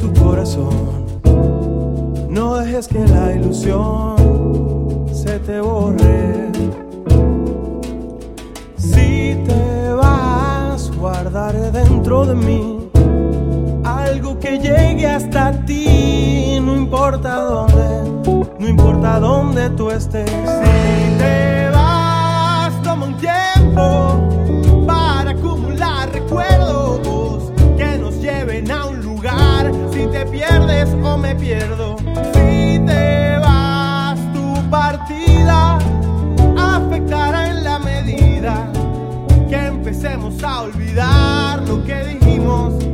tu corazón. No dejes que la ilusión se te borre. Si te vas, guardaré dentro de mí algo que llegue hasta ti. No importa dónde, no importa dónde tú estés. Si te pierdes o me pierdo, si te vas, tu partida afectará en la medida que empecemos a olvidar lo que dijimos.